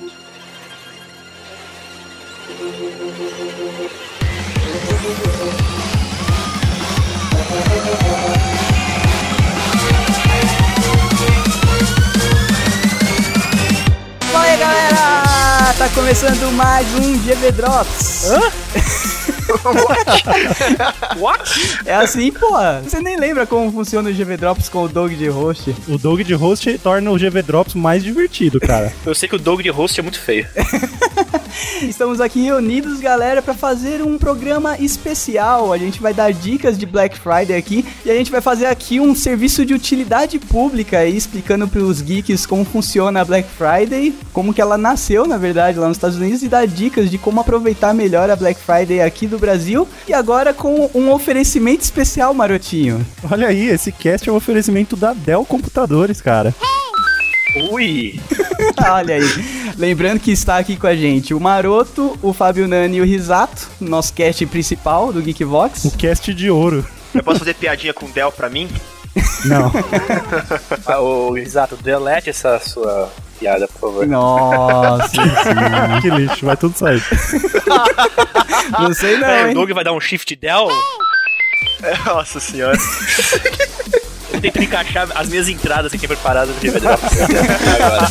Fala aí, galera! Tá começando mais um GB Drops. Hã? What? É assim, pô. Você nem lembra como funciona o GV Drops com o Doug de host? O Doug de host torna o GV Drops mais divertido, cara. Eu sei que o Doug de host é muito feio. Estamos aqui reunidos, galera, para fazer um programa especial. A gente vai dar dicas de Black Friday aqui e a gente vai fazer aqui um serviço de utilidade pública aí, explicando pros geeks como funciona a Black Friday, como que ela nasceu, na verdade, lá nos Estados Unidos e dar dicas de como aproveitar melhor a Black Friday aqui do Brasil. E agora com um oferecimento especial, Marotinho. Olha aí, esse cast é um oferecimento da Dell Computadores, cara. Ui! Olha aí. Lembrando que está aqui com a gente o Maroto, o Fábio Nani e o Risato, nosso cast principal do Geekvox. O cast de ouro. Eu posso fazer piadinha com o Del pra mim? Não. Ah, ô, exato, delete essa sua piada, por favor. Nossa, sim. que lixo, vai tudo sair. não sei não, É, o? Doug vai dar um shift del? Nossa senhora. Eu tentando encaixar as minhas entradas aqui preparadas no. Agora.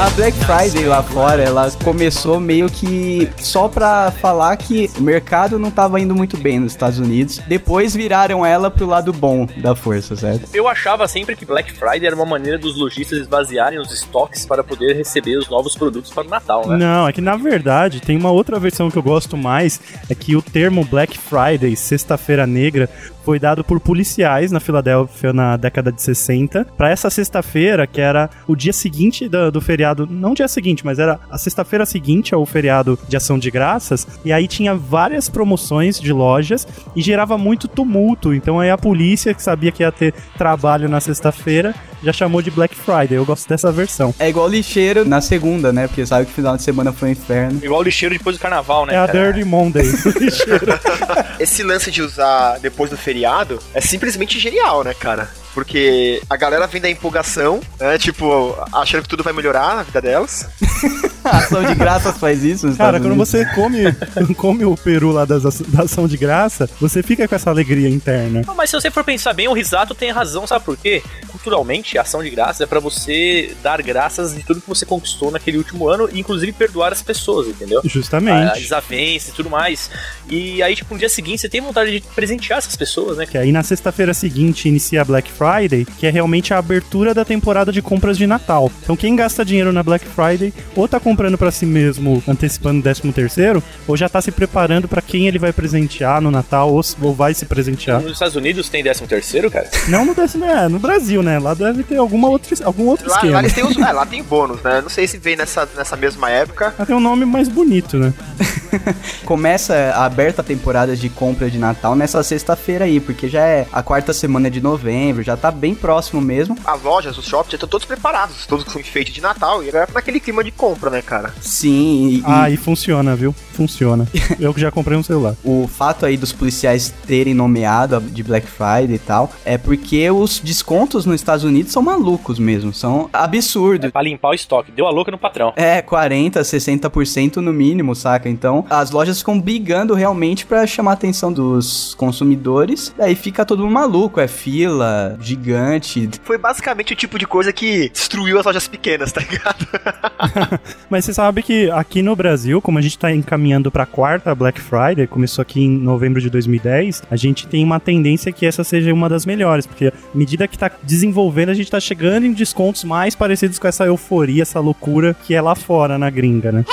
A Black Friday lá fora, ela começou meio que só pra falar que o mercado não tava indo muito bem nos Estados Unidos. Depois viraram ela pro lado bom da força, certo? Eu achava sempre que Black Friday era uma maneira dos lojistas esvaziarem os estoques para poder receber os novos produtos para o Natal, né? Não, é que na verdade tem uma outra versão que eu gosto mais, é que o termo Black Friday, sexta-feira negra, foi dado por policiais na Filadélfia na década de 60 para essa sexta-feira, que era o dia seguinte do, do feriado, não dia seguinte, mas era a sexta-feira seguinte ao feriado de ação de graças, e aí tinha várias promoções de lojas e gerava muito tumulto. Então aí a polícia, que sabia que ia ter trabalho na sexta-feira, já chamou de Black Friday. Eu gosto dessa versão. É igual lixeiro na segunda, né? Porque sabe que final de semana foi um inferno. Igual o lixeiro depois do carnaval, né? É a cara? Dirty Monday. Esse lance de usar depois do feriado é simplesmente genial, né, cara? Porque a galera vem da empolgação, né? Tipo, achando que tudo vai melhorar na vida delas. A ação de graças faz isso Cara, Estados quando Unidos. você come, come o peru lá das, da ação de graça, você fica com essa alegria interna. Não, mas se você for pensar bem, o Risato tem razão, sabe por quê? Culturalmente, a ação de graças é pra você dar graças de tudo que você conquistou naquele último ano e inclusive perdoar as pessoas, entendeu? As Justamente. desavenças e tudo mais. E aí, tipo, no dia seguinte você tem vontade de presentear essas pessoas, né? Que aí na sexta-feira seguinte inicia a Black Friday, que é realmente a abertura da temporada de compras de Natal. Então quem gasta dinheiro na Black Friday, ou tá comprando pra si mesmo, antecipando o 13 terceiro, ou já tá se preparando pra quem ele vai presentear no Natal, ou, ou vai se presentear. Nos Estados Unidos tem 13 terceiro, cara? Não no décimo, é, no Brasil, né? Lá deve ter alguma outra, algum outro Lá, esquema. lá têm os, é, lá tem bônus, né? Não sei se vem nessa, nessa mesma época. Lá tem um nome mais bonito, né? Começa a aberta a temporada de compra de Natal nessa sexta-feira aí, porque já é a quarta semana de novembro, já tá bem próximo mesmo. As lojas, os shops já estão todos preparados, todos com enfeite de Natal. E a galera tá naquele clima de compra, né, cara? Sim, e, Ah, e funciona, viu? Funciona. Eu que já comprei um celular. o fato aí dos policiais terem nomeado de Black Friday e tal, é porque os descontos nos Estados Unidos são malucos mesmo, são absurdos. Pra limpar o estoque. Deu a louca no patrão. É, 40, 60% no mínimo, saca? Então, as lojas ficam brigando realmente pra chamar a atenção dos consumidores. Daí fica todo mundo maluco, é fila gigante. Foi basicamente o tipo de coisa que destruiu as lojas pequenas, tá ligado? Mas você sabe que aqui no Brasil, como a gente tá encaminhando pra quarta Black Friday, começou aqui em novembro de 2010, a gente tem uma tendência que essa seja uma das melhores, porque à medida que tá desenvolvendo, a gente tá chegando em descontos mais parecidos com essa euforia, essa loucura que é lá fora na gringa, né?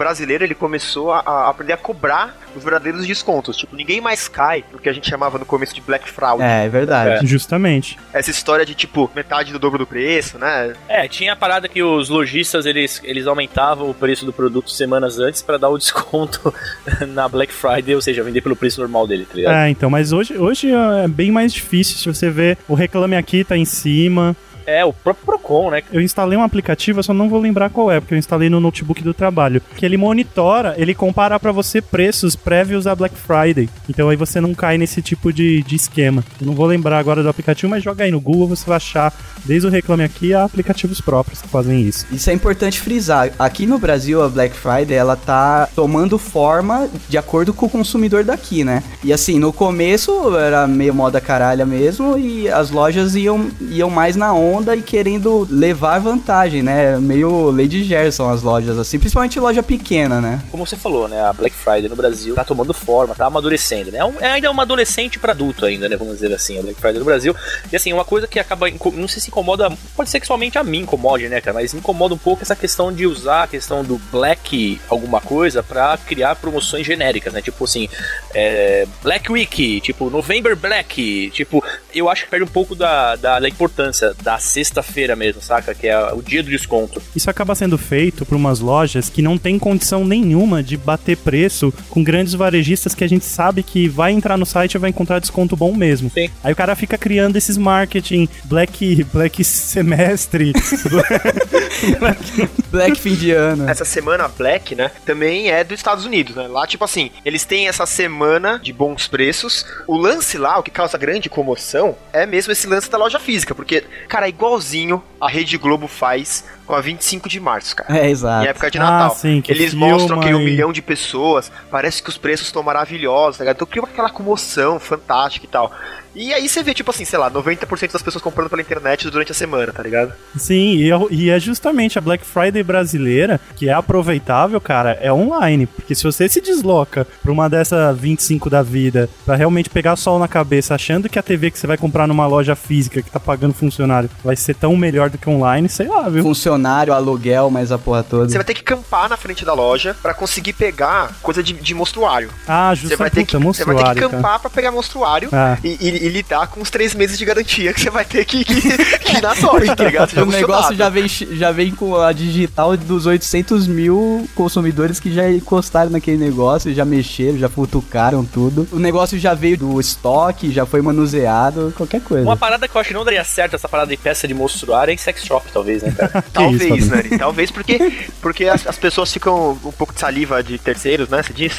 Brasileiro ele começou a, a aprender a cobrar os verdadeiros descontos. Tipo, ninguém mais cai no que a gente chamava no começo de Black Fraud. É, é verdade. Justamente. Essa história de, tipo, metade do dobro do preço, né? É, tinha a parada que os lojistas eles, eles aumentavam o preço do produto semanas antes pra dar o desconto na Black Friday, ou seja, vender pelo preço normal dele, tá ligado? É, então, mas hoje, hoje é bem mais difícil. Se você vê o Reclame Aqui tá em cima. É, o próprio Procon, né? Eu instalei um aplicativo, eu só não vou lembrar qual é, porque eu instalei no notebook do trabalho. Que ele monitora, ele compara pra você preços prévios a Black Friday. Então aí você não cai nesse tipo de, de esquema. Eu não vou lembrar agora do aplicativo, mas joga aí no Google, você vai achar desde o Reclame Aqui a aplicativos próprios que fazem isso. Isso é importante frisar. Aqui no Brasil, a Black Friday, ela tá tomando forma de acordo com o consumidor daqui, né? E assim, no começo era meio moda caralha mesmo e as lojas iam, iam mais na onda e querendo levar vantagem, né? Meio Lady Gerson as lojas, assim, principalmente loja pequena, né? Como você falou, né? A Black Friday no Brasil tá tomando forma, tá amadurecendo, né? É, um, é ainda um adolescente pra adulto ainda, né? Vamos dizer assim, a Black Friday no Brasil. E assim, uma coisa que acaba, não sei se incomoda, pode ser que somente a mim incomode, né, cara? Mas incomoda um pouco essa questão de usar a questão do Black alguma coisa pra criar promoções genéricas, né? Tipo assim, é, Black Week, tipo November Black, tipo, eu acho que perde um pouco da, da, da importância da sexta-feira mesmo, saca? Que é o dia do desconto. Isso acaba sendo feito por umas lojas que não tem condição nenhuma de bater preço com grandes varejistas que a gente sabe que vai entrar no site e vai encontrar desconto bom mesmo. Sim. Aí o cara fica criando esses marketing Black, Black semestre. Black fim de ano. Essa semana Black, né, também é dos Estados Unidos, né? Lá, tipo assim, eles têm essa semana de bons preços. O lance lá, o que causa grande comoção, é mesmo esse lance da loja física, porque, cara, igualzinho a Rede Globo faz com a 25 de março, cara. É, Em exato. época de Ah, Natal. sim, que Eles mostram que um milhão de pessoas, parece que os preços estão maravilhosos, tá ligado? Então cria aquela comoção fantástica e tal. E aí você vê, tipo assim, sei lá, 90% das pessoas comprando pela internet durante a semana, tá ligado? Sim, e é, e é justamente a Black Friday brasileira que é aproveitável, cara, é online. Porque se você se desloca pra uma dessa 25 da vida pra realmente pegar sol na cabeça, achando que a TV que você vai comprar numa loja física que tá pagando funcionário vai ser tão melhor do que online, sei lá, viu? Funcionário, aluguel, mas a porra toda. Você vai ter que campar na frente da loja pra conseguir pegar coisa de, de monstruário. Ah, Você justa vai, ter que, você vai ter que monstruário, cara. campar pra pegar monstruário Ah. e, e- e lidar com os três meses de garantia que você vai ter que, que, que ir na sorte, tá ligado? Você já O negócio já vem, já vem com a digital dos 800 mil consumidores que já encostaram naquele negócio, já mexeram, já futucaram tudo. O negócio já veio do estoque, já foi manuseado, qualquer coisa. Uma parada que eu acho que não daria certo, essa parada de peça de monstruário, é em sex shop, talvez, né, cara? Talvez, isso, Nani. Talvez porque, porque as, as pessoas ficam um pouco de saliva de terceiros, né? Você diz?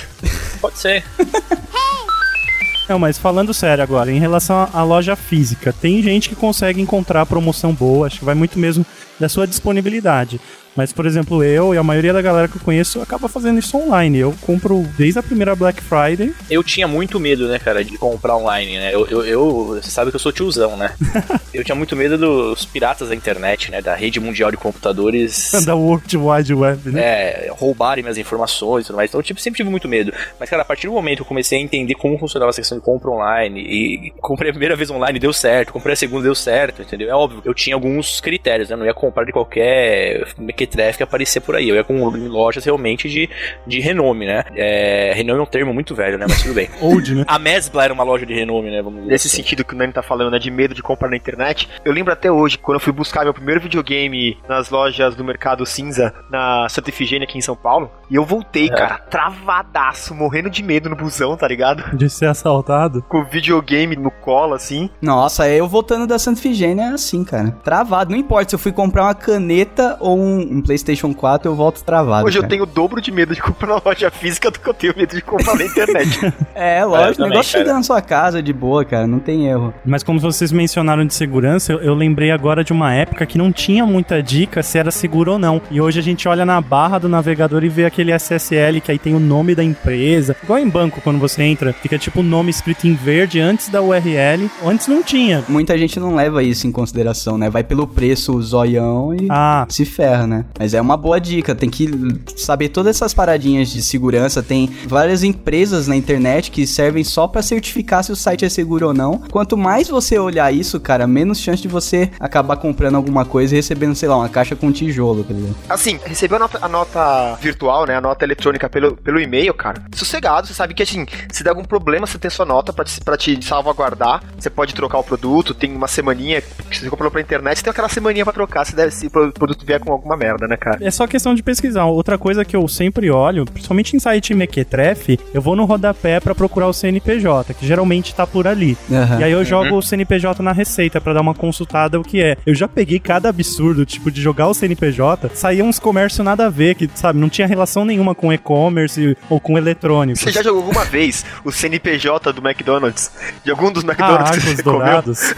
Pode ser. Não, mas falando sério agora, em relação à loja física, tem gente que consegue encontrar promoção boa, acho que vai muito mesmo da sua disponibilidade. Mas, por exemplo, eu e a maioria da galera que eu conheço acaba fazendo isso online. Eu compro desde a primeira Black Friday. Eu tinha muito medo, né, cara, de comprar online, né? Eu, eu, eu- você sabe que eu sou tiozão, né? eu tinha muito medo dos piratas da internet, né? Da rede mundial de computadores. da World Wide Web, né? É, roubarem minhas informações e tudo mais. Então eu tipo, sempre tive muito medo. Mas, cara, a partir do momento que eu comecei a entender como funcionava essa questão de compra online, e comprei a primeira vez online deu certo, comprei a segunda deu certo, entendeu? É óbvio, eu tinha alguns critérios, né? Eu não ia comprar de qualquer mequetrefe que aparecer por aí. Eu ia com lojas realmente de, de renome, né? É, renome é um termo muito velho, né? Mas tudo bem. Old, né? A Mesbla era uma loja de renome, né? Vamos dizer Nesse assim. sentido que o Nani tá falando, né? De medo de comprar na internet. Eu lembro até hoje, quando eu fui buscar meu primeiro videogame nas lojas do Mercado Cinza, na Santa Efigênia aqui em São Paulo. E eu voltei, É. cara, travadaço, morrendo de medo no busão, tá ligado? De ser assaltado. Com o videogame no colo, assim. Nossa, eu voltando da Santa Efigênia é assim, cara. Travado. Não importa se eu fui comprar uma caneta ou um, um PlayStation 4, eu volto travado. Hoje eu cara. tenho o dobro de medo de comprar na loja física do que eu tenho medo de comprar na internet. É, eu lógico. o negócio chega na sua casa de boa, cara. Não tem erro. Mas como vocês mencionaram de segurança, eu, eu lembrei agora de uma época que não tinha muita dica se era seguro ou não. E hoje a gente olha na barra do navegador e vê aquele SSL que aí tem o nome da empresa. Igual em banco, quando você entra, fica tipo o nome escrito em verde antes da URL. Antes não tinha. Muita gente não leva isso em consideração, né? Vai pelo preço, o zoião e Ah, se ferra, né? Mas é uma boa dica, tem que saber todas essas paradinhas de segurança. Tem várias empresas na internet que servem só para certificar se o site é seguro ou não. Quanto mais você olhar isso, cara, menos chance de você acabar comprando alguma coisa e recebendo, sei lá, uma caixa com tijolo, tá ligado? Assim, receber a nota, a nota virtual, né? A nota eletrônica pelo, pelo e-mail, cara. Sossegado, você sabe que assim, se der algum problema, você tem sua nota pra te, pra te salvaguardar. Você pode trocar o produto, tem uma semaninha que você comprou pela internet, tem aquela semaninha pra trocar se, deve, se o produto vier com alguma merda, né, cara? É só questão de pesquisar. Outra coisa que eu sempre olho, principalmente em site mequetrefe, eu vou no rodapé pra procurar o CNPJ, que geralmente tá por ali. Aham. E aí eu jogo o CNPJ na receita pra dar uma consultada o que é. Eu já peguei cada absurdo, tipo, de jogar o CNPJ, saía uns comércio nada a ver, que, sabe, não tinha relação nenhuma com e-commerce ou com eletrônico. Você já jogou alguma vez o CNPJ do McDonald's? De algum dos Ah, McDonald's que arcos você comeu? dourados.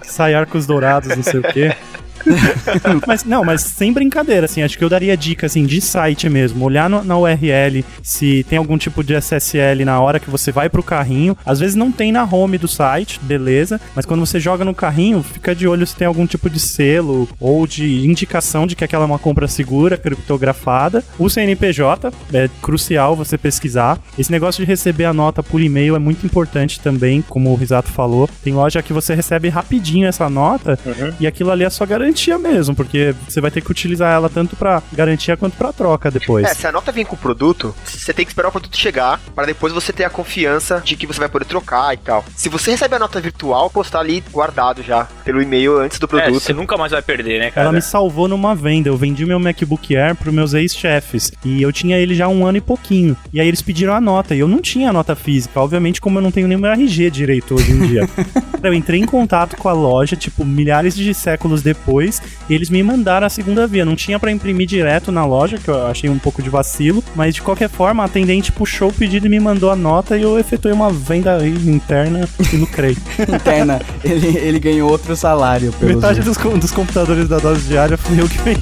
que sai arcos dourados, não sei o quê. mas não, mas sem brincadeira, assim, acho que eu daria dica assim de site mesmo, olhar no- na URL se tem algum tipo de SSL na hora que você vai pro carrinho. Às vezes não tem na home do site, beleza, mas quando você joga no carrinho, fica de olho se tem algum tipo de selo ou de indicação de que aquela é uma compra segura, criptografada. O CNPJ é crucial você pesquisar. Esse negócio de receber a nota por e-mail é muito importante também, como o Risato falou. Tem loja que você recebe rapidinho essa nota e aquilo ali é só garantia mesmo, porque você vai ter que utilizar ela tanto pra garantia quanto pra troca depois. É, se a nota vem com o produto, você tem que esperar o produto chegar para depois você ter a confiança de que você vai poder trocar e tal. Se você recebe a nota virtual, pô, tá ali guardado já pelo e-mail antes do É, produto. você nunca mais vai perder, né, cara? Ela me salvou numa venda. Eu vendi meu MacBook Air pros meus ex-chefes. E eu tinha ele já há um ano e pouquinho. E aí eles pediram a nota. E eu não tinha a nota física. Obviamente, como eu não tenho nem meu RG direito hoje em dia. eu entrei em contato com a loja, tipo, milhares de séculos depois. E eles me mandaram a segunda via. Não tinha pra imprimir direto na loja, que eu achei um pouco de vacilo. Mas de qualquer forma, a atendente puxou o pedido e me mandou a nota. E eu efetuei uma venda interna e lucrei. Interna, ele, ele ganhou outro salário Metade dos, dos computadores da dose diária fui eu que vendi.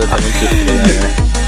Eu também tive, né?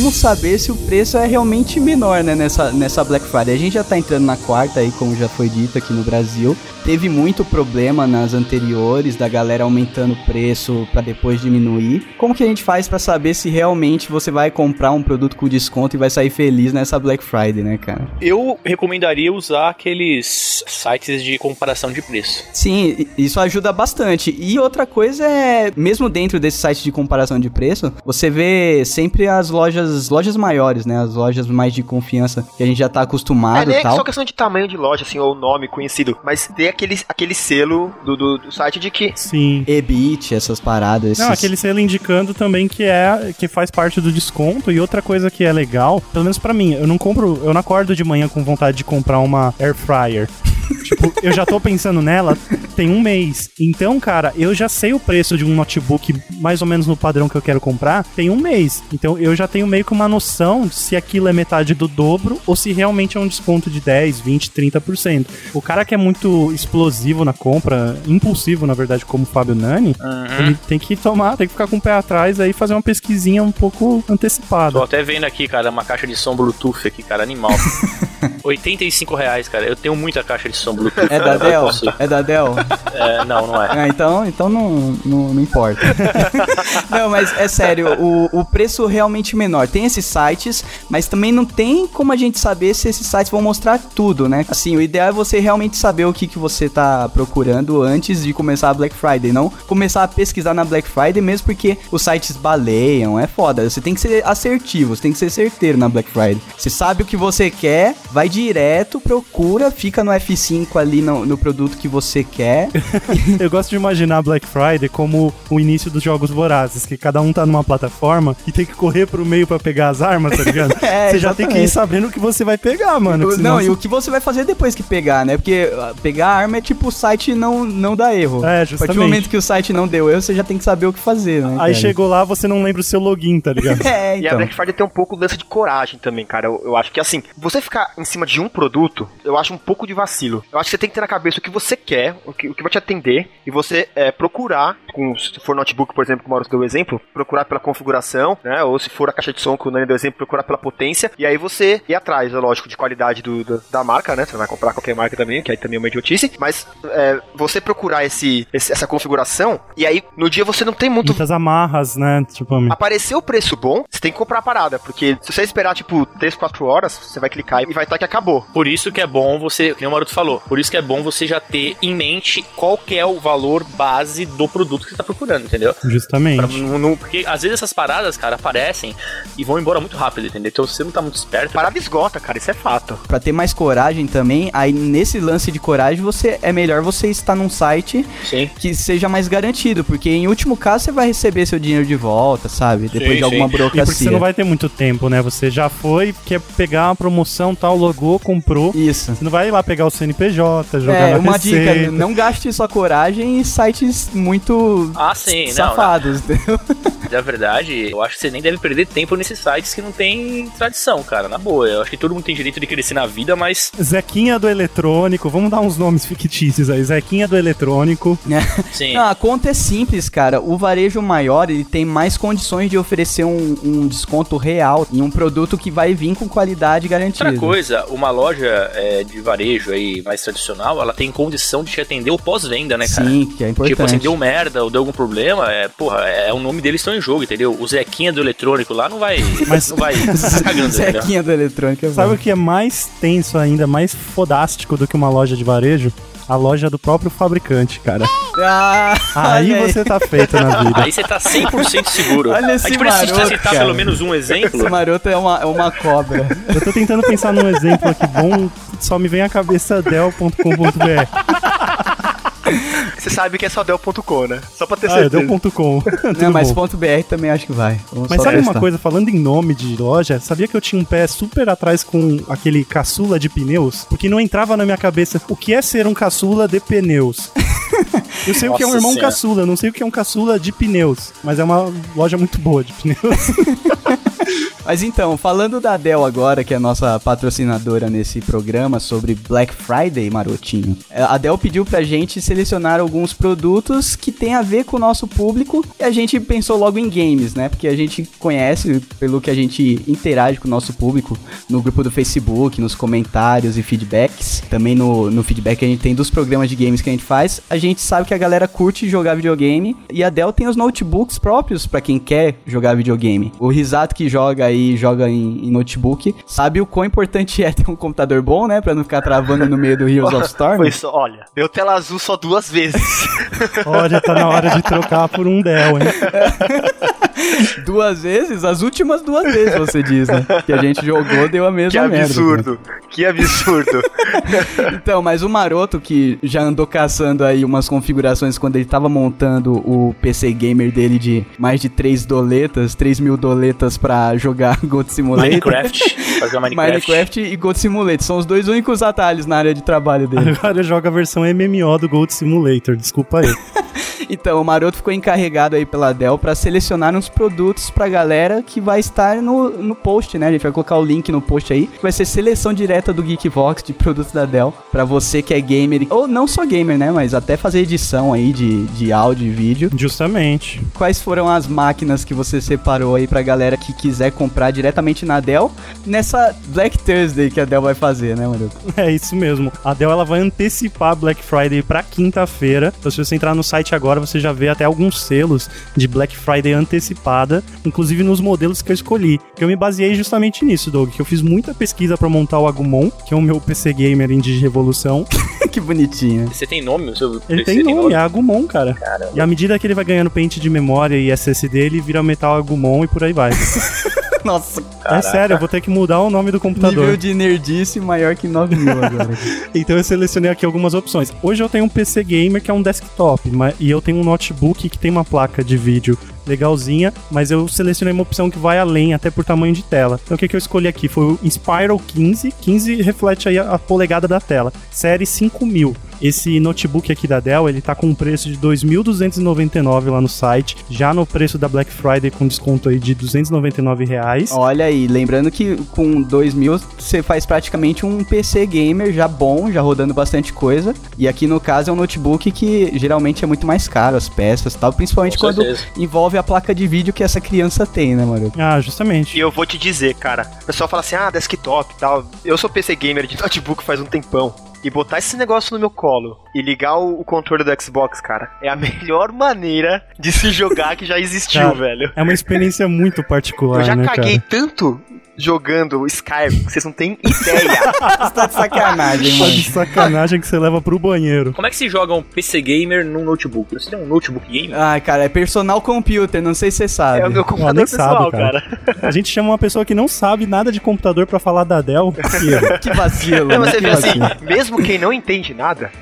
Como saber se o preço é realmente menor, né, nessa, nessa Black Friday. A gente já tá entrando na quarta aí, como já foi dito aqui no Brasil. Teve muito problema nas anteriores da galera aumentando o preço para depois diminuir. Como que a gente faz para saber se realmente você vai comprar um produto com desconto e vai sair feliz nessa Black Friday, né, cara? Eu recomendaria usar aqueles sites de comparação de preço. Sim, isso ajuda bastante. E outra coisa é, mesmo dentro desse site de comparação de preço, você vê sempre as lojas, lojas maiores, né? As lojas mais de confiança que a gente já tá É, acostumado nem e é tal. só questão de tamanho de loja, assim, ou nome conhecido, mas ter aquele, aquele selo do, do, do site de que Sim. EBIT, essas paradas. Não, esses- aquele selo indicando também que é que faz parte do desconto. E outra coisa que é legal, pelo menos pra mim, eu não compro, eu não acordo de manhã com vontade de comprar uma air fryer. tipo, eu já tô pensando nela tem um mês. Então, cara, eu já sei o preço de um notebook mais ou menos no padrão que eu quero comprar, tem um mês. Então, eu já tenho meio que uma noção se aquilo é metade do dobro ou se realmente é um desconto de 10, 20, 30%. O cara que é muito explosivo na compra, impulsivo, na verdade, como o Fábio Nani, ele tem que tomar, tem que ficar com o pé atrás aí e fazer uma pesquisinha um pouco antecipada. Tô até vendo aqui, cara, uma caixa de som Bluetooth aqui, cara, animal. 85 reais, cara. Eu tenho muita caixa de som Bluetooth. É da Dell? É da Dell? É, não, não é. Ah, então, então não, não, não importa. não, mas é sério, o, o preço realmente menor. Tem esses sites, mas também não tem como a gente saber se esses sites vão mostrar tudo, né? Assim, o ideal é você realmente saber o que, que você tá procurando antes de começar a Black Friday. Não começar a pesquisar na Black Friday, mesmo porque os sites baleiam, é foda. Você tem que ser assertivo, você tem que ser certeiro na Black Friday. Você sabe o que você quer, vai direto, procura, fica no F5 ali no, no produto que você quer É. Eu gosto de imaginar Black Friday como o início dos jogos vorazes, que cada um tá numa plataforma e tem que correr pro meio pra pegar as armas, tá ligado? É, você já tem que ir sabendo o que você vai pegar, mano. Senão não, e o que você vai fazer depois que pegar, né? Porque ah, pegar a arma é tipo o site não, não dá erro. É, A partir do justamente. momento que o site não deu erro, você já tem que saber o que fazer, né? Aí cara? chegou lá, você não lembra o seu login, tá ligado? É, E a então. Black Friday tem um pouco lance de coragem também, cara. Eu, eu acho que assim, você ficar em cima de um produto, eu acho um pouco de vacilo. Eu acho que você tem que ter na cabeça o que você quer, o que, o que vai te atender, e você é, procurar, com, se for notebook, por exemplo, como o Mauro deu o exemplo, procurar pela configuração, né? Ou se for a caixa de som, que o Nani deu o exemplo, procurar pela potência, e aí você ir atrás, é lógico, de qualidade do, do- da marca, né? Você vai comprar qualquer marca também, que aí também é uma idiotice, mas é, você procurar esse, esse- essa configuração, e aí no dia você não tem muito Muitas amarras, né? Tipo, Apareceu o preço bom, você tem que comprar a parada, porque se você esperar, tipo, 3, 4 horas, você vai clicar e vai estar que acabou. Por isso que é bom você, que nem o Maroto falou, por isso que é bom você já ter em mente qual que é o valor base do produto que você tá procurando, entendeu? Pra justamente. não- não- porque às vezes essas paradas, cara, aparecem e vão embora muito rápido, entendeu? Então se você não tá muito esperto, Parada esgota, cara, isso é fato. Pra ter mais coragem também, aí nesse lance de coragem, você é melhor você estar num site sim. que seja mais garantido, porque em último caso você vai receber seu dinheiro de volta, sabe? Depois Sim, de alguma sim. E burocracia. porque você não vai ter muito tempo, né? Você já foi, quer pegar uma promoção, tal, logou, comprou. Isso. Você não vai lá pegar o CNPJ, jogar É, na uma receita. dica, não gaste sua coragem em sites muito Ah, sim, não, safados, entendeu? Na verdade, eu acho que você nem deve perder tempo nesses sites que não tem tradição, cara. Na boa. Eu acho que todo mundo tem direito de crescer na vida, mas. Zequinha do eletrônico, vamos dar uns nomes fictícios aí. Zequinha do eletrônico. Sim. Não, a conta é simples, cara. O varejo maior, ele tem mais condições de oferecer um, um desconto real em um produto que vai vir com qualidade garantida. Outra coisa, uma loja é, de varejo aí mais tradicional, ela tem condição de te atender o pós-venda, né, cara? Sim, que é importante. Tipo assim, deu merda ou deu algum problema, é, porra, é, o nome deles estão em jogo, entendeu? O Zequinha do eletrônico lá não vai. Mas- não vai cagando? Zequinha da eletrônica. Sabe vai. o que é mais tenso ainda, mais fodástico do que uma loja de varejo? A loja do próprio fabricante, cara. Ah, Aí você tá feito na vida. Aí você tá 100% seguro. Olha a esse gente precisa maroto, citar cara. pelo menos um exemplo. Esse maroto é uma, é uma cobra. Eu tô tentando pensar num exemplo aqui bom, só me vem à cabeça del.com.br. Você sabe que é só Dell.com, né? Só pra ter Ah, é certeza. del.com. Tudo Não, mas bom. .br também acho que vai. Vamos Mas sabe uma testar. coisa, falando em nome de loja, sabia que eu tinha um pé super atrás com aquele caçula de pneus? Porque não entrava na minha cabeça o que é ser um caçula de pneus. Eu sei o que é um Nossa irmão Senhora. caçula, não sei o que é um caçula de pneus, mas é uma loja muito boa de pneus. Mas então, falando da Dell agora, que é a nossa patrocinadora nesse programa sobre Black Friday, marotinho. é, A Dell pediu pra gente selecionar alguns produtos que tem a ver com o nosso público e a gente pensou logo em games, né? Porque a gente conhece, pelo que a gente interage com o nosso público no grupo do Facebook, nos comentários e feedbacks. Também no, no feedback que a gente tem dos programas de games que a gente faz, a gente sabe que a galera curte jogar videogame e a Dell tem os notebooks próprios pra quem quer jogar videogame. O Risato que joga aí, joga em, em notebook, sabe o quão importante é ter um computador bom, né? Pra não ficar travando no meio do Heroes of Storm. Foi só, olha, deu tela azul só duas vezes. Olha, tá na hora de trocar por um Dell, hein? Duas vezes? As últimas duas vezes, você diz, né? Que a gente jogou, deu a mesma que merda. absurdo. Que absurdo. Então, mas o Maroto que já andou caçando aí umas configurações quando ele tava montando o PC Gamer dele de mais de 3 doletas, 3 mil doletas pra jogar Goat Simulator. Minecraft. Fazer Minecraft. Minecraft e Goat Simulator. São os dois únicos atalhos na área de trabalho dele. Agora joga a versão MMO do Gold Simulator, desculpa aí. Então, o Maroto ficou encarregado aí pela Dell pra selecionar uns produtos pra galera que vai estar no, no post, né? A gente vai colocar o link no post aí, vai ser seleção direta do Geekvox de produtos da Dell pra você que é gamer, ou não só gamer, né? Mas até fazer edição aí de, de áudio e vídeo. Justamente. Quais foram as máquinas que você separou aí pra galera que quiser comprar diretamente na Dell nessa Black Thursday que a Dell vai fazer, né, Maroto? É isso mesmo. A Dell ela vai antecipar Black Friday pra quinta-feira. Então, se você entrar no site agora, você já vê até alguns selos de Black Friday antecipada, inclusive nos modelos que eu escolhi. Que eu me baseei justamente nisso, Doug, que eu fiz muita pesquisa pra montar o Agumon, que é o meu PC gamer em Revolução. que bonitinho. Você tem nome? O seu Ele tem nome, é Agumon, cara. Caramba. E à medida que ele vai ganhando pente de memória e SSD, ele vira metal Agumon e por aí vai. Nossa, É sério, eu vou ter que mudar o nome do computador. Nível de nerdice maior que 9 mil agora. Então eu selecionei aqui algumas opções. Hoje eu tenho um PC gamer que é um desktop, e eu tenho um notebook que tem uma placa de vídeo legalzinha, mas eu selecionei uma opção que vai além, até por tamanho de tela. Então o que, que eu escolhi aqui foi o Inspiral 15. 15 reflete aí a, a polegada da tela. Série 5000. Esse notebook aqui da Dell, ele tá com um preço de 2.299 lá no site, já no preço da Black Friday com desconto aí de 299 reais. Olha aí, lembrando que com 2 mil você faz praticamente um PC gamer já bom, já rodando bastante coisa. E aqui no caso é um notebook que geralmente é muito mais caro, as peças e tal, principalmente Com quando certeza. envolve a placa de vídeo que essa criança tem, né, mano? Ah, justamente. E eu vou te dizer, cara, o pessoal fala assim, ah, desktop e tal. Eu sou PC gamer de notebook faz um tempão. E botar esse negócio no meu colo e ligar o, o controle do Xbox, cara, é a melhor maneira de se jogar que já existiu, Cara, velho. É uma experiência muito particular, Eu já né, caguei cara? tanto jogando Skyrim que vocês não têm ideia. Você tá de sacanagem, Só mano. de sacanagem que você leva pro banheiro. Como é que se joga um PC gamer num notebook? Você tem um notebook gamer? Ah, cara, é personal computer, não sei se você sabe. é o meu computador nem pessoal, sabe, cara. cara. A gente chama uma pessoa que não sabe nada de computador pra falar da Dell. que vacilo, Não, mas né? você Que vê assim, vacilo. Mesmo quem não entende nada,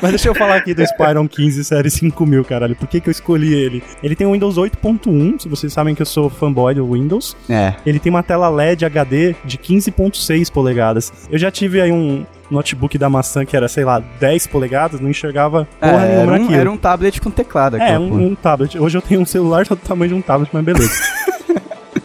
Mas deixa eu falar aqui do Spyron 15 série 5000, caralho. Por que, que eu escolhi ele? Ele tem o Windows 8.1, se vocês sabem que eu sou fanboy do Windows. É. Ele tem uma tela LED HD de 15.6 polegadas. Eu já tive aí um notebook da maçã que era, sei lá, 10 polegadas, não enxergava porra É, nenhuma era, um, naquilo. era um tablet com teclado aqui. É, um, um tablet. Hoje eu tenho um celular do tamanho de um tablet, mas beleza.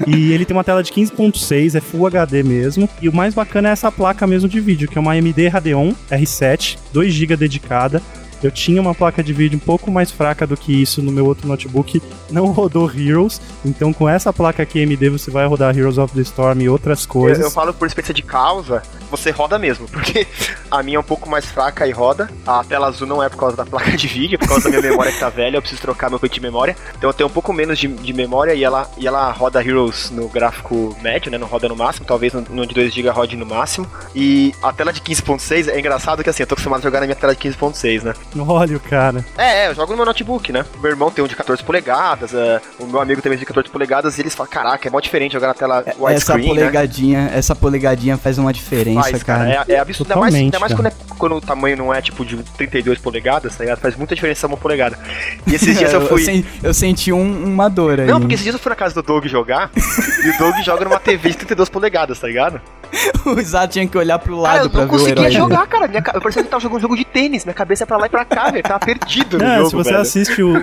E ele tem uma tela de 15.6, é Full HD mesmo. E o mais bacana é essa placa mesmo de vídeo, que é uma AMD Radeon R7, 2 GB dedicada. Eu tinha uma placa de vídeo um pouco mais fraca do que isso no meu outro notebook, não rodou Heroes, então com essa placa aqui AMD você vai rodar Heroes of the Storm e outras eu, coisas. eu falo por experiência de causa, você roda mesmo, porque a minha é um pouco mais fraca e roda. A tela azul não é por causa da placa de vídeo, é por causa da minha memória que tá velha, eu preciso trocar meu pente de memória. Então eu tenho um pouco menos de, de memória e ela, e ela roda Heroes no gráfico médio, né? Não roda no máximo, talvez no, no de 2GB rode no máximo. E a tela de 15.6 é engraçado que assim, eu tô acostumado a jogar na minha tela de 15.6, né? Olha o cara. É, é, eu jogo no meu notebook, né? Meu irmão tem um de 14 polegadas, é, o meu amigo também tem de 14 polegadas, e eles falam, caraca, é mó diferente jogar na tela Essa widescreen, né? polegadinha, essa polegadinha faz uma diferença, Faz, cara. cara. É, é absurdo. Ainda mais, ainda mais quando, é- quando o tamanho não é tipo de 32 polegadas, tá ligado? Faz muita diferença uma polegada. E esses dias eu fui. sen- eu senti um- uma dor aí. Não, porque esses dias eu fui na casa do Doug jogar e o Doug joga numa TV de 32 polegadas, tá ligado? o Zá tinha que olhar pro Cara, lado eu pra não ver o conseguia herói. dele. jogar, cara. Minha, eu parecia que tava jogando um jogo de tênis. Minha cabeça é pra lá e pra cá, velho. Tava perdido jogo, se você velho. assiste o,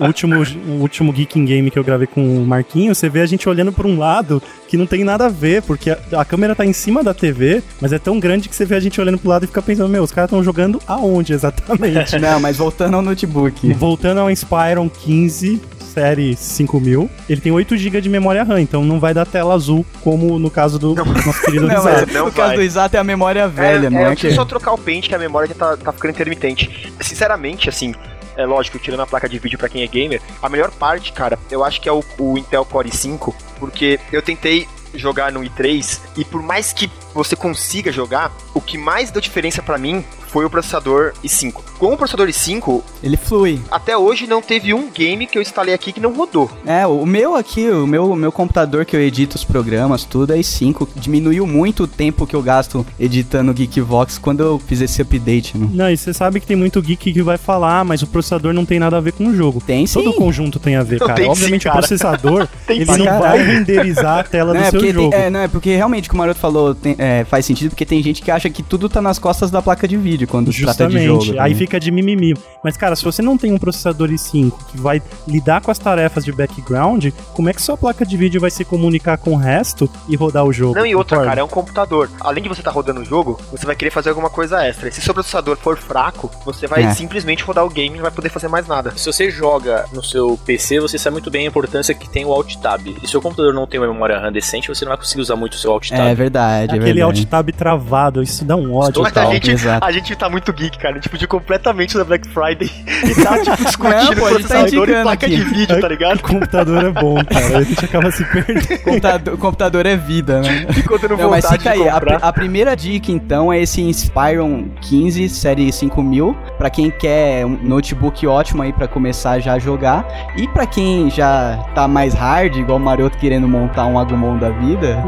o último, o último Geeking Game que eu gravei com o Marquinho, você vê a gente olhando pra um lado que não tem nada a ver, porque a, a câmera tá em cima da TV, mas é tão grande que você vê a gente olhando pro lado e fica pensando, meu, os caras estão jogando aonde exatamente? Não, mas voltando ao notebook. Voltando ao Inspiron 15, série 5000, ele tem 8 GB de memória RAM, então não vai dar tela azul, como no caso do nosso querido Não, Não no caso vai. do Exato é a memória velha, é, não é, é, eu que... só trocar o pente, que a memória já tá, tá ficando intermitente. Sinceramente, assim, é lógico, tirando a placa de vídeo pra quem é gamer, a melhor parte, cara, eu acho que é o, o Intel Core i5, porque eu tentei jogar no i3 e por mais que você consiga jogar, o que mais deu diferença pra mim foi o processador i5. Com o processador i5, Ele flui. até hoje não teve um game que eu instalei aqui que não rodou. É, o meu aqui, o meu, meu computador que eu edito os programas, tudo é i5. Diminuiu muito o tempo que eu gasto editando Geekvox quando eu fiz esse update, né? Não, e você sabe que tem muito geek que vai falar, "Ah, mas o processador não tem nada a ver com o jogo. Tem sim. Todo o conjunto tem a ver, Não, cara. tem sim, Obviamente cara. o processador, Tem ele pra não caralho. vai renderizar a tela Não do é, seu porque jogo. tem, é, não, é porque realmente o que o Maroto falou tem- é, faz sentido, porque tem gente que acha que tudo tá nas costas da placa de vídeo quando se trata de Justamente, jogo. aí também. fica de mimimi. Mas, cara, se você não tem um processador i5 que vai lidar com as tarefas de background, como é que sua placa de vídeo vai se comunicar com o resto e rodar o jogo? Não, e outra, cara, é um computador. Além de você estar rodando o jogo, você vai querer fazer alguma coisa extra. E se seu processador for fraco, você vai É. simplesmente rodar o game e não vai poder fazer mais nada. Se você joga no seu PC, você sabe muito bem a importância que tem o Alt Tab. E se o computador não tem uma memória RAM decente, você não vai conseguir usar muito o seu Alt Tab. É verdade, é Aquele aquele verdade. alt tab travado, isso dá um ódio tal. a gente, exato. a gente tá muito geek, cara. A gente podia completamente da Black Friday e tá, tipo, discutindo Não, pô, a gente tá processador e indicando placa aqui. de vídeo, tá ligado? O computador é bom, cara. A gente acaba se perdendo. Computador, computador é vida, né? Ficou tendo Não, mas fica de aí, a, a primeira dica então é esse Inspiron 15 série 5000, pra quem quer um notebook ótimo aí pra começar já a jogar, e pra quem já tá mais hard, igual o Maroto querendo montar um Agumon da vida,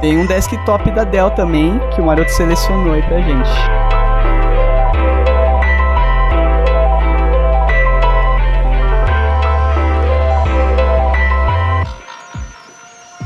tem um desktop da Dell também que o Maroto selecionou aí pra gente.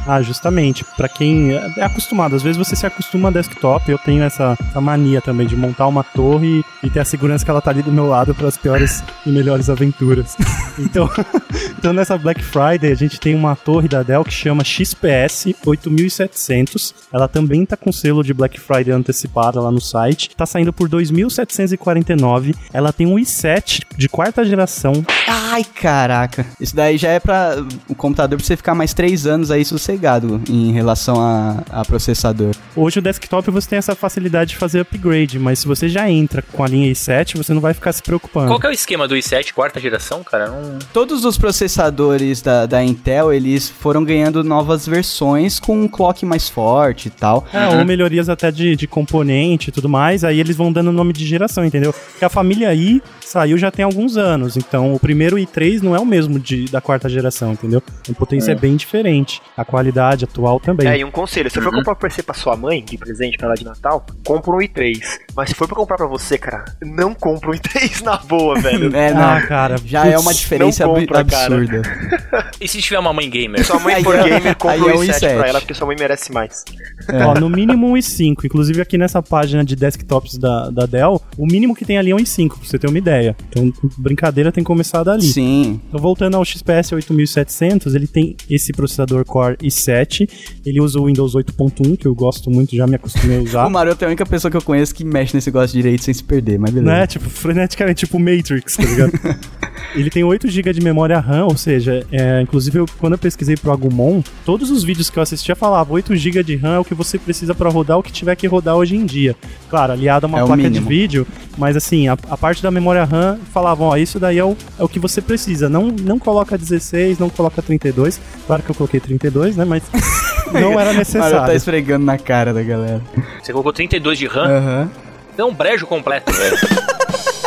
Ah, justamente. Pra quem é acostumado, às vezes você se acostuma a desktop. Eu tenho essa, essa mania também de montar uma torre e ter a segurança que ela tá ali do meu lado para as piores e melhores aventuras. Então, então, nessa Black Friday, a gente tem uma torre da Dell que chama XPS 8700. Ela também tá com selo de Black Friday antecipada lá no site. Tá saindo por 2.749. Ela tem um i7 de quarta geração. Ai, caraca. Isso daí já é pra o computador pra você ficar mais 3 anos aí sossegado em relação a, a processador. Hoje o desktop você tem essa facilidade de fazer upgrade, mas se você já entra com a linha i7, você não vai ficar se preocupando. Qual que é o esquema do i7 quarta geração, cara? Não... Todos os processadores da, da Intel, eles foram ganhando novas versões com um clock mais forte e tal. É, ou melhorias até de, de componente e tudo mais, aí eles vão dando nome de geração, entendeu? Porque a família i saiu já tem alguns anos, então o primeiro i3 não é o mesmo de, da quarta geração, entendeu? A potência é. bem diferente, a qualidade atual também. É, e um conselho, se for comprar um PC pra sua mãe, de presente pra ela de Natal, compra um i3. Mas se for pra comprar pra você, cara, não compra um i3 na boa, velho. É, não. Ah, cara, já putz, é uma diferença compra, absurda. E se tiver uma mãe gamer? Sua mãe for é- gamer, compra um é um i7, i7. pra ela, porque sua mãe merece mais. É. Ó, no mínimo um i5. Inclusive aqui nessa página de desktops da, da Dell, o mínimo que tem ali é um i5, pra você ter uma ideia. Então, brincadeira tem começado ali. Sim. Então, voltando ao XPS 8700, ele tem esse processador Core i7, ele usa o Windows 8.1, que eu gosto muito, já me acostumei a usar. O Maroto é a única pessoa que eu conheço que mexe nesse negócio direito sem se perder, mas beleza. Né? Tipo, freneticamente, tipo Matrix, tá ligado? ele tem 8 GB de memória RAM, ou seja, é, inclusive eu, quando eu pesquisei pro Agumon, todos os vídeos que eu assistia falavam 8 GB de RAM é o que você precisa pra rodar o que tiver que rodar hoje em dia. Claro, aliado a uma É placa de vídeo, mas assim, a, a parte da memória RAM falavam, ó, isso daí é o, é o que você precisa. Não, não coloca 16, não coloca 32. Claro que eu coloquei 32, né? Mas não era O Maroto tá necessário. esfregando na cara da galera. Você colocou 32 de RAM? Aham. É um brejo completo, velho.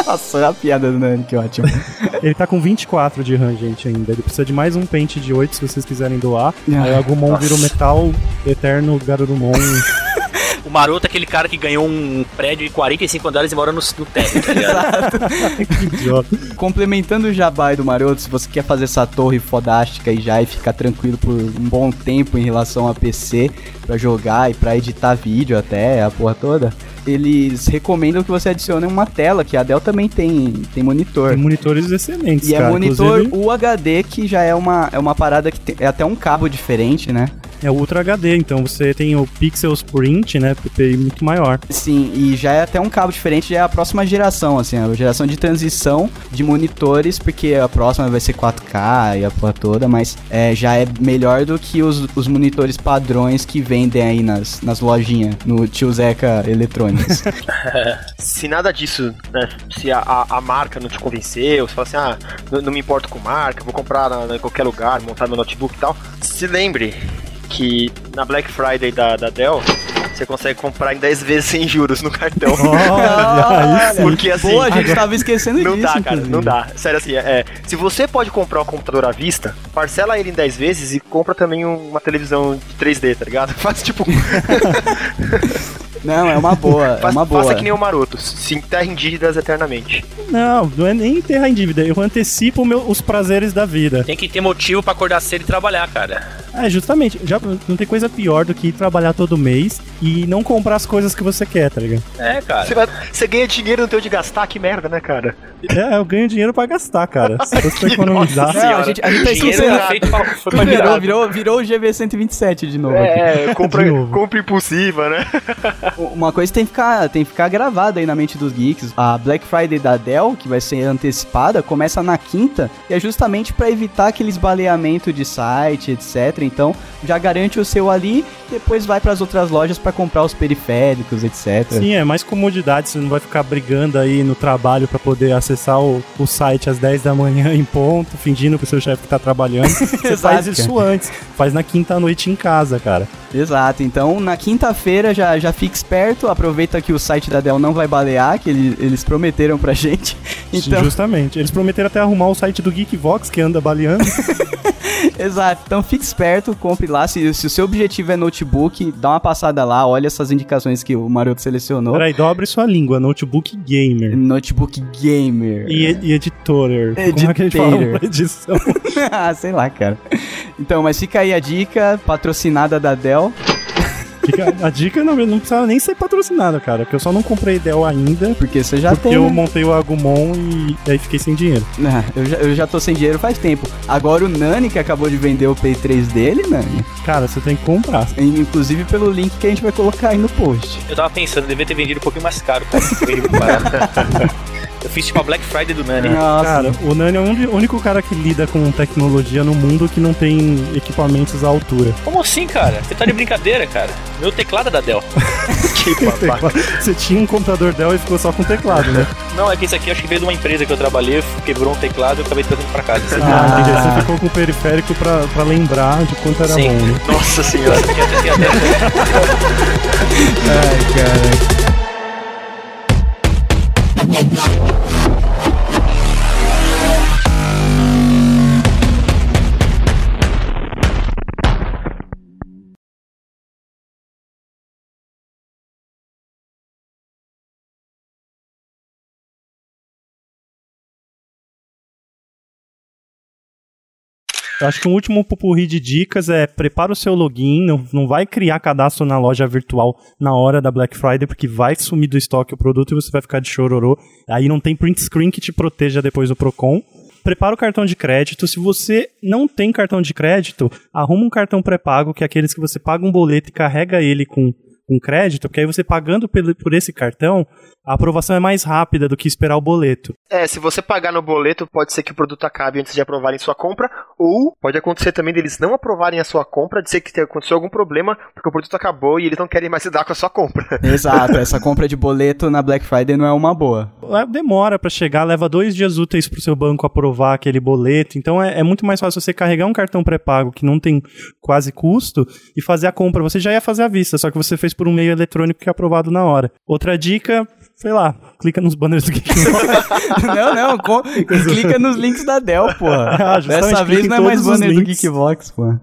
Nossa, olha a piada do Nani, que ótimo. Ele tá com 24 de RAM, gente, ainda. Ele precisa de mais um pente de 8 se vocês quiserem doar. Ah, Aí o Agumon nossa. vira o metal eterno Garurumon. O Maroto é aquele cara que ganhou um prédio de 45 andares e mora no, no térreo, tá ligado? que idiota. Complementando o jabá aí do Maroto, se você quer fazer essa torre fodástica e já e ficar tranquilo por um bom tempo em relação a PC pra jogar e pra editar vídeo até, a porra toda, eles recomendam que você adicione uma tela, que a Dell também tem, tem monitor. Tem monitores excelentes, E é cara. monitor Inclusive, UHD, que já é uma, é uma parada que tem, é até um cabo diferente, né? É o Ultra HD, então você tem o Pixels por inch, né? PPI muito maior. Sim, e já é até um cabo diferente, já é a próxima geração, assim, a geração de transição de monitores, porque a próxima vai ser 4K e a porra toda, mas é, já é melhor do que os, os monitores padrões que vendem aí nas, nas lojinhas, no Tio Zeca Eletrônicos. Se nada disso, né, se a, a, marca não te convenceu, você fala assim, ah, não, não me importo com marca, vou comprar na- em qualquer lugar, montar meu notebook e tal, se lembre que na Black Friday da, da Dell, você consegue comprar em 10 vezes sem juros no cartão. Olha. Porque assim, Pô, a gente tava esquecendo Não disso, dá, cara, inclusive. não dá. Sério assim, é, se você pode comprar um computador à vista, parcela ele em 10 vezes e compra também um- uma televisão de 3D, tá ligado? Faz tipo. Não, é uma boa, é uma boa. Faça que nem o Maroto, se enterre em dívidas eternamente. Não, não é nem enterrar em dívida. Eu antecipo meu- os prazeres da vida. Tem que ter motivo pra acordar cedo e trabalhar, cara. É, justamente. Já não tem coisa pior do que ir trabalhar todo mês e não comprar as coisas que você quer, tá ligado? É, cara. Você, vai- você ganha dinheiro no teu de gastar, que merda, né, cara? É, eu ganho dinheiro pra gastar, cara. Se fosse pra economizar. Nossa Não, a gente, a gente tá era feito pra, foi pra Virou, virou, virou o GV127 de novo aqui. É, compra, De novo. compra impulsiva, né? Uma coisa tem que ficar, tem que ficar gravada aí na mente dos geeks. A Black Friday da Dell, que vai ser antecipada, começa na quinta e é justamente para evitar aquele esbaleamento de site, etc. Então, já garante o seu ali, depois vai para as outras lojas para comprar os periféricos, etc. Sim, é mais comodidade, você não vai ficar brigando aí no trabalho para poder acessar o, o site às 10 da manhã em ponto, fingindo pro seu chefe que tá trabalhando. Você faz isso antes, faz na quinta noite em casa, cara. Exato, então na quinta-feira já, já fique esperto, aproveita que o site da Dell não vai balear, que ele- eles prometeram pra gente. Então, Justamente. Eles prometeram até arrumar o site do Geekvox, que anda baleando. exato, então fique esperto, compre lá. Se, se o seu objetivo é notebook, dá uma passada lá, olha essas indicações que o Maroto selecionou. Peraí, dobre sua língua, notebook gamer. Notebook gamer. E, e editor. Como é que a gente fala pra edição? ah, sei lá, cara. Então, mas fica aí a dica, patrocinada da Dell. A dica não, não precisava nem ser patrocinada, cara, que eu só não comprei Dell ainda. Porque você já porque tem. eu né? montei o Agumon e aí fiquei sem dinheiro. Ah, eu, já, eu já tô sem dinheiro faz tempo. Agora o Nani, que acabou de vender o Play 3 dele, Nani, Cara, você tem que comprar. inclusive pelo link que a gente vai colocar aí no post. Eu tava pensando, eu devia ter vendido um pouquinho mais caro, cara. Eu fiz tipo a Black Friday do Nani. Nossa, Cara, o Nani é o único cara que lida com tecnologia no mundo que não tem equipamentos à altura. Como assim, cara? Você tá de brincadeira, cara? Meu teclado é da Dell. Que babaca. Você tinha um computador Dell e ficou só com teclado, né? Não, é que esse aqui acho que veio de uma empresa que eu trabalhei, quebrou um teclado e eu acabei trazendo pra casa. Ah, Ah. Você ficou com o periférico pra, pra lembrar de quanto era Sim. bom, né? Nossa senhora. ai, cara. Eu acho que um último pupurri de dicas é prepara o seu login, não, não vai criar cadastro na loja virtual na hora da Black Friday, porque vai sumir do estoque o produto e você vai ficar de chororô. Aí não tem print screen que te proteja depois do Procon. Prepara o cartão de crédito. Se você não tem cartão de crédito, arruma um cartão pré-pago, que é aqueles que você paga um boleto e carrega ele com, com crédito, porque aí você pagando pelo- por esse cartão, a aprovação é mais rápida do que esperar o boleto. É, se você pagar no boleto, pode ser que o produto acabe antes de aprovarem sua compra, ou pode acontecer também deles não aprovarem a sua compra, de ser que tenha acontecido algum problema, porque o produto acabou e eles não querem mais lidar com a sua compra. Exato, essa compra de boleto na Black Friday não é uma boa. É, Demora pra chegar, leva dois dias úteis pro seu banco aprovar aquele boleto. Então é, é muito mais fácil você carregar um cartão pré-pago que não tem quase custo e fazer a compra. Você já ia fazer à vista, só que você fez por um meio eletrônico que é aprovado na hora. Outra dica, sei lá, clica nos banners do Geek não, não, com- clica nos links da Dell, porra. Ah, Dessa vez não é mais banner do. Geekbox, porra.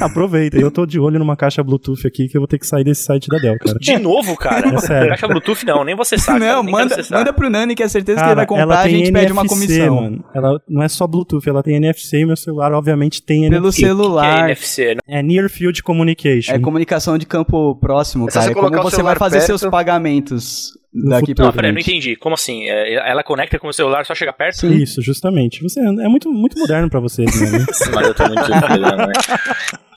Aproveita. Eu tô de olho numa caixa Bluetooth aqui que eu vou ter que sair desse site da Dell, cara. De novo, cara? É sério. Caixa Bluetooth não, nem você sabe. cara, não, quero manda, manda pro Nani que é certeza que Cara, ele vai comprar, ela a tem gente pede uma NFC, comissão. Mano. Ela não é só Bluetooth, ela tem NFC e meu celular obviamente tem Pelo NFC. Que é celular. NFC, né? É Near Field Communication. É comunicação de campo próximo, cara. você É como você vai celular fazer perto. seus pagamentos daqui futuro. pra Não, peraí, não entendi. Como assim? É, ela conecta com o celular, só chega perto? Sim. Isso, justamente. Você é muito, muito moderno pra vocês, né? Mas eu tô muito né?